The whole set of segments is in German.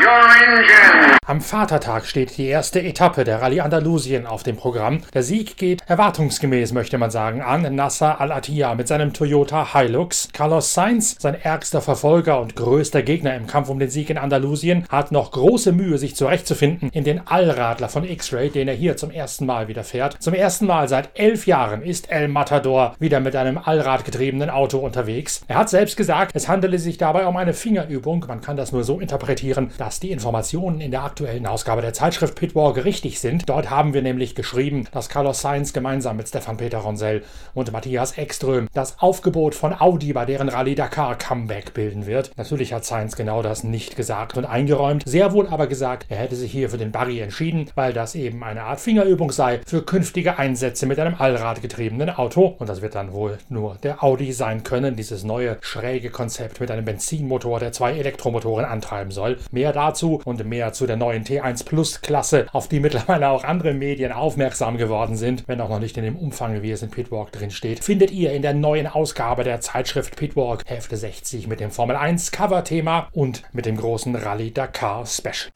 your engine. Am Vatertag steht die erste Etappe der Rallye Andalusien auf dem Programm. Der Sieg geht erwartungsgemäß, möchte man sagen, an Nasser Al-Attiyah mit seinem Toyota Hilux. Carlos Sainz, sein ärgster Verfolger und größter Gegner im Kampf um den Sieg in Andalusien, hat noch große Mühe, sich zurechtzufinden in den Allradler von X-Ray, den er hier zum ersten Mal wieder fährt. Zum ersten Mal seit elf Jahren ist El Matador wieder mit einem allradgetriebenen Auto unterwegs. Er hat selbst gesagt, es handele sich dabei um eine Fingerübung. Man kann das nur so interpretieren, dass die Informationen in der aktuellen Ausgabe der Zeitschrift Pitwalk richtig sind. Dort haben wir nämlich geschrieben, dass Carlos Sainz gemeinsam mit Stefan Peter Ronsell und Matthias Ekström das Aufgebot von Audi bei deren Rallye Dakar Comeback bilden wird. Natürlich hat Sainz genau das nicht gesagt und eingeräumt, sehr wohl aber gesagt, er hätte sich hier für den Barry entschieden, weil das eben eine Art Fingerübung sei für künftige Einsätze mit einem allradgetriebenen Auto. Und das wird dann wohl nur der Audi sein können, dieses neue schräge Konzept mit einem Benzinmotor, der zwei Elektromotoren antreiben soll. Mehr dazu und mehr zu der neuen T1 Plus Klasse, auf die mittlerweile auch andere Medien aufmerksam geworden sind, wenn auch noch nicht in dem Umfang, wie es in Pitwalk drin steht, findet ihr in der neuen Ausgabe der Zeitschrift Pitwalk Hälfte 60 mit dem Formel 1 Cover-Thema und mit dem großen Rallye Dakar Special.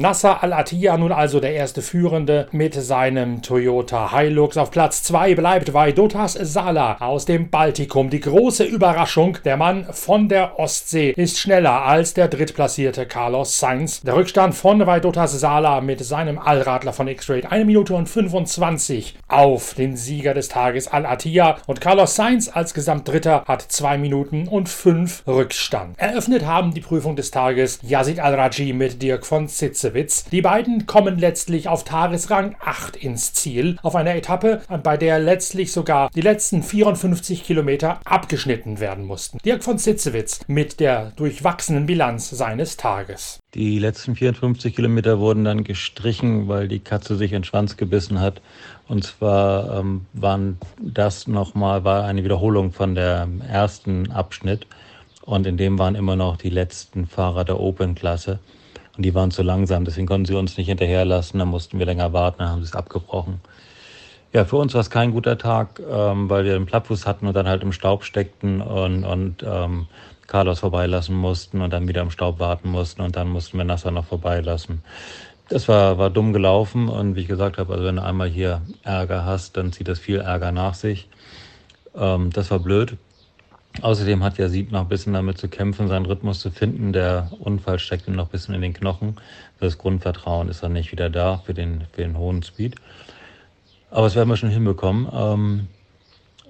Nasser Al-Attiyah nun also der erste Führende mit seinem Toyota Hilux. Auf Platz 2 bleibt Vaidotas Sala aus dem Baltikum. Die große Überraschung, der Mann von der Ostsee ist schneller als der drittplatzierte Carlos Sainz. Der Rückstand von Vaidotas Sala mit seinem Allradler von X-Ray 1 Minute und 25 auf den Sieger des Tages Al-Attiyah und Carlos Sainz als Gesamtdritter hat 2 Minuten und 5 Rückstand. Eröffnet haben die Prüfung des Tages Yazid Al-Raji mit Dirk von Zitze Clausewitz. Die beiden kommen letztlich auf Tagesrang 8 ins Ziel, auf einer Etappe, bei der letztlich sogar die letzten 54 Kilometer abgeschnitten werden mussten. Dirk von Sitzewitz mit der durchwachsenen Bilanz seines Tages. Die letzten 54 Kilometer wurden dann gestrichen, weil die Katze sich in den Schwanz gebissen hat. Und zwar ähm, waren das nochmal, war eine Wiederholung von der ersten Abschnitt. Und in dem waren immer noch die letzten Fahrer der Open-Klasse. Und die waren zu langsam, deswegen konnten sie uns nicht hinterherlassen. Dann mussten wir länger warten, dann haben sie es abgebrochen. Ja, für uns war es kein guter Tag, ähm, weil wir den Plattfuß hatten und dann halt im Staub steckten und, und ähm, Carlos vorbeilassen mussten und dann wieder im Staub warten mussten und dann mussten wir Nasser noch vorbeilassen. Das war, war dumm gelaufen und wie ich gesagt habe, also wenn du einmal hier Ärger hast, dann zieht das viel Ärger nach sich. Ähm, das war blöd. Außerdem hat ja Sieb noch ein bisschen damit zu kämpfen, seinen Rhythmus zu finden. Der Unfall steckt ihm noch ein bisschen in den Knochen. Das Grundvertrauen ist dann nicht wieder da für den, für den hohen Speed. Aber das werden wir schon hinbekommen. Ähm,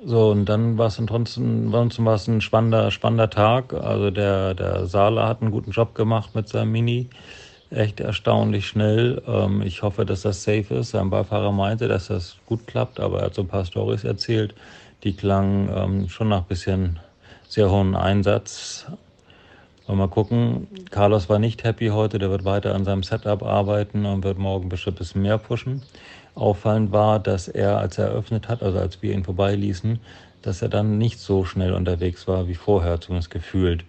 so, und dann war es ansonsten war es ein spannender, spannender Tag. Also der, der Sala hat einen guten Job gemacht mit seinem Mini. Echt erstaunlich schnell. Ähm, ich hoffe, dass das safe ist. Sein Beifahrer meinte, dass das gut klappt, aber er hat so ein paar Stories erzählt. Die klangen ähm, schon nach ein bisschen sehr hohen Einsatz. mal gucken. Carlos war nicht happy heute, der wird weiter an seinem Setup arbeiten und wird morgen bestimmt ein bisschen mehr pushen. Auffallend war, dass er, als er eröffnet hat, also als wir ihn vorbeiließen, dass er dann nicht so schnell unterwegs war wie vorher, zumindest gefühlt.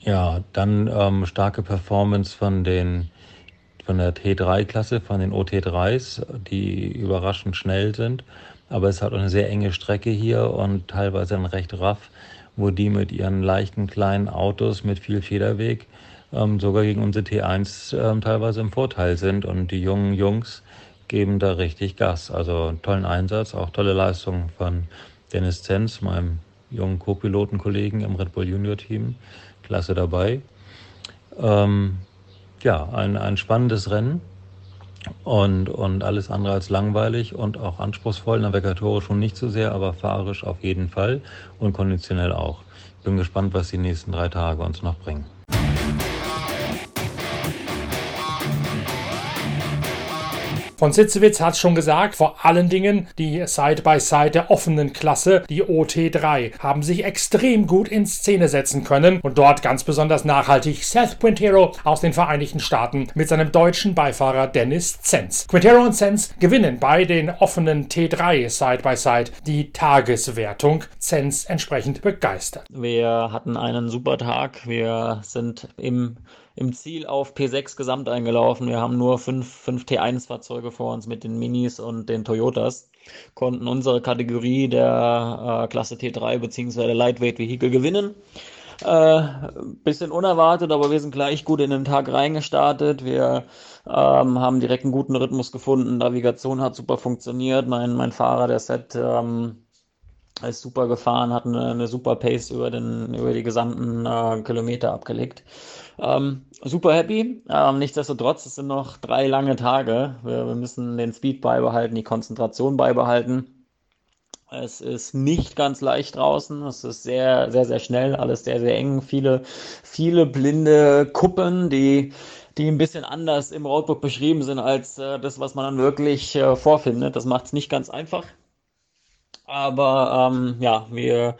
Ja, dann ähm, starke Performance von den von der T3-Klasse, von den OT3s, die überraschend schnell sind. Aber es hat eine sehr enge Strecke hier und teilweise dann recht raff, wo die mit ihren leichten kleinen Autos mit viel Federweg ähm, sogar gegen unsere T1 ähm, teilweise im Vorteil sind. Und die jungen Jungs geben da richtig Gas. Also tollen Einsatz, auch tolle Leistung von Dennis Zenz, meinem jungen Co-Pilotenkollegen im Red Bull Junior Team. Klasse dabei. Ähm, ja, ein, ein spannendes Rennen und, und alles andere als langweilig und auch anspruchsvoll. Navigatorisch schon nicht so sehr, aber fahrisch auf jeden Fall und konditionell auch. Bin gespannt, was die nächsten drei Tage uns noch bringen. Von Sitzewitz hat schon gesagt, vor allen Dingen die Side-by-Side der offenen Klasse, die OT3, haben sich extrem gut in Szene setzen können und dort ganz besonders nachhaltig Seth Quintero aus den Vereinigten Staaten mit seinem deutschen Beifahrer Dennis Zenz. Quintero und Zenz gewinnen bei den offenen T3 Side-by-Side die Tageswertung. Zenz entsprechend begeistert. Wir hatten einen super Tag. Wir sind im im Ziel auf P6 Gesamt eingelaufen. Wir haben nur fünf, fünf T1-Fahrzeuge vor uns mit den Minis und den Toyotas. Konnten unsere Kategorie der äh, Klasse T3 bzw. Lightweight Vehicle gewinnen. Äh, bisschen unerwartet, aber wir sind gleich gut in den Tag reingestartet. Wir ähm, haben direkt einen guten Rhythmus gefunden. Navigation hat super funktioniert. Mein, mein Fahrer, der Set, ähm, ist super gefahren, hat eine, eine, super Pace über, den, über die gesamten äh, Kilometer abgelegt. Ähm, super happy. Ähm, nichtsdestotrotz, es sind noch drei lange Tage. Wir, wir müssen den Speed beibehalten, die Konzentration beibehalten. Es ist nicht ganz leicht draußen. Es ist sehr, sehr, sehr schnell, alles sehr, sehr eng. Viele, viele blinde Kuppen, die, die ein bisschen anders im Roadbook beschrieben sind als äh, das, was man dann wirklich äh, vorfindet. Das macht es nicht ganz einfach. Aber ähm, ja, wir,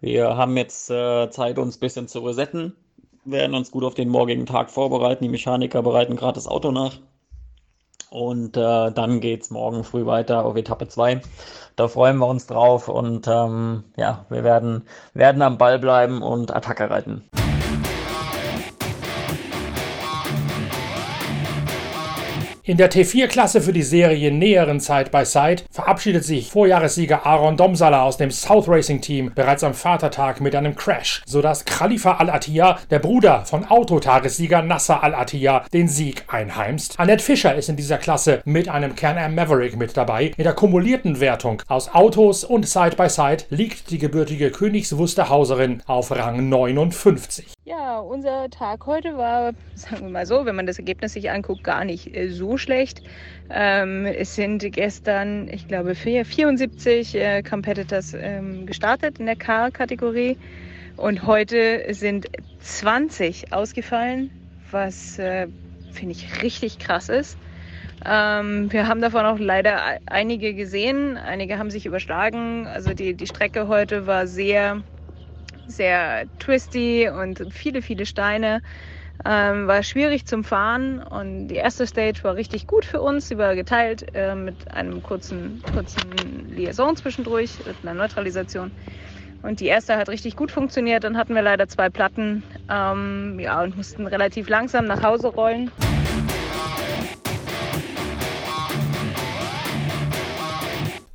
wir haben jetzt äh, Zeit, uns ein bisschen zu resetten, werden uns gut auf den morgigen Tag vorbereiten. Die Mechaniker bereiten gerade das Auto nach. Und äh, dann es morgen früh weiter auf Etappe 2. Da freuen wir uns drauf und ähm, ja, wir werden, werden am Ball bleiben und Attacke reiten. In der T4-Klasse für die Serie näheren Side by Side verabschiedet sich Vorjahressieger Aaron Domsala aus dem South Racing Team bereits am Vatertag mit einem Crash, sodass Khalifa Al-Attiyah, der Bruder von Autotagessieger Nasser Al-Attiyah, den Sieg einheimst. Annette Fischer ist in dieser Klasse mit einem Can-Am Maverick mit dabei. In der kumulierten Wertung aus Autos und Side by Side liegt die gebürtige Königs Wusterhauserin auf Rang 59. Unser Tag heute war, sagen wir mal so, wenn man das Ergebnis sich anguckt, gar nicht äh, so schlecht. Ähm, es sind gestern, ich glaube, 74 äh, Competitors ähm, gestartet in der Car-Kategorie und heute sind 20 ausgefallen, was äh, finde ich richtig krass ist. Ähm, wir haben davon auch leider einige gesehen, einige haben sich überschlagen. Also die, die Strecke heute war sehr sehr twisty und viele, viele Steine. Ähm, war schwierig zum Fahren und die erste Stage war richtig gut für uns. Sie war geteilt äh, mit einem kurzen, kurzen Liaison zwischendurch, mit einer Neutralisation. Und die erste hat richtig gut funktioniert. Dann hatten wir leider zwei Platten ähm, ja, und mussten relativ langsam nach Hause rollen.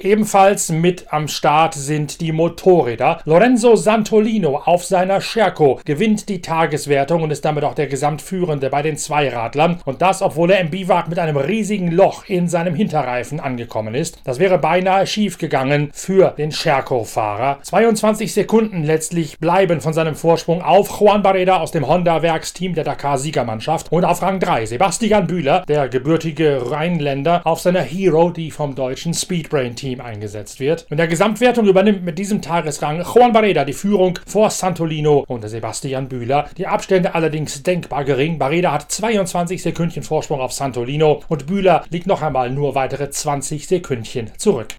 Ebenfalls mit am Start sind die Motorräder. Lorenzo Santolino auf seiner Scherko gewinnt die Tageswertung und ist damit auch der Gesamtführende bei den Zweiradlern. Und das, obwohl er im Biwak mit einem riesigen Loch in seinem Hinterreifen angekommen ist. Das wäre beinahe schief gegangen für den Scherko-Fahrer. 22 Sekunden letztlich bleiben von seinem Vorsprung auf Juan Barreda aus dem Honda-Werksteam der Dakar-Siegermannschaft und auf Rang 3 Sebastian Bühler, der gebürtige Rheinländer, auf seiner Hero, die vom deutschen Speedbrain-Team Team eingesetzt wird. In der Gesamtwertung übernimmt mit diesem Tagesrang Juan Barreda die Führung vor Santolino und Sebastian Bühler. Die Abstände allerdings denkbar gering. Barreda hat 22 Sekündchen Vorsprung auf Santolino und Bühler liegt noch einmal nur weitere 20 Sekündchen zurück.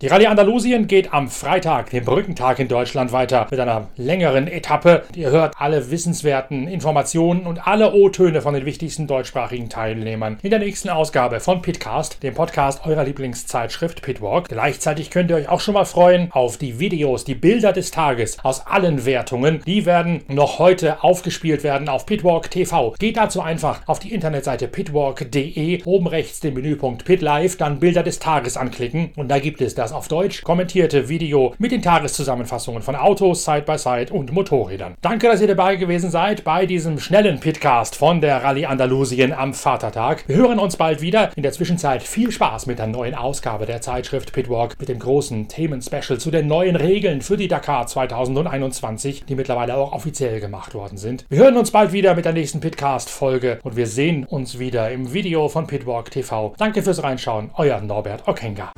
Die Rallye Andalusien geht am Freitag, dem Brückentag in Deutschland, weiter mit einer längeren Etappe. Ihr hört alle wissenswerten Informationen und alle O-Töne von den wichtigsten deutschsprachigen Teilnehmern in der nächsten Ausgabe von Pitcast, dem Podcast eurer Lieblingszeitschrift Pitwalk. Gleichzeitig könnt ihr euch auch schon mal freuen auf die Videos, die Bilder des Tages aus allen Wertungen. Die werden noch heute aufgespielt werden auf Pitwalk TV. Geht dazu einfach auf die Internetseite pitwalk.de, oben rechts den Menüpunkt Pit Live, dann Bilder des Tages anklicken und da gibt es das das auf Deutsch kommentierte Video mit den Tageszusammenfassungen von Autos, Side-by-Side und Motorrädern. Danke, dass ihr dabei gewesen seid bei diesem schnellen Pitcast von der Rallye Andalusien am Vatertag. Wir hören uns bald wieder. In der Zwischenzeit viel Spaß mit der neuen Ausgabe der Zeitschrift Pitwalk mit dem großen Themen-Special zu den neuen Regeln für die Dakar 2021, die mittlerweile auch offiziell gemacht worden sind. Wir hören uns bald wieder mit der nächsten Pitcast-Folge und wir sehen uns wieder im Video von Pitwalk TV. Danke fürs Reinschauen, euer Norbert Okenga.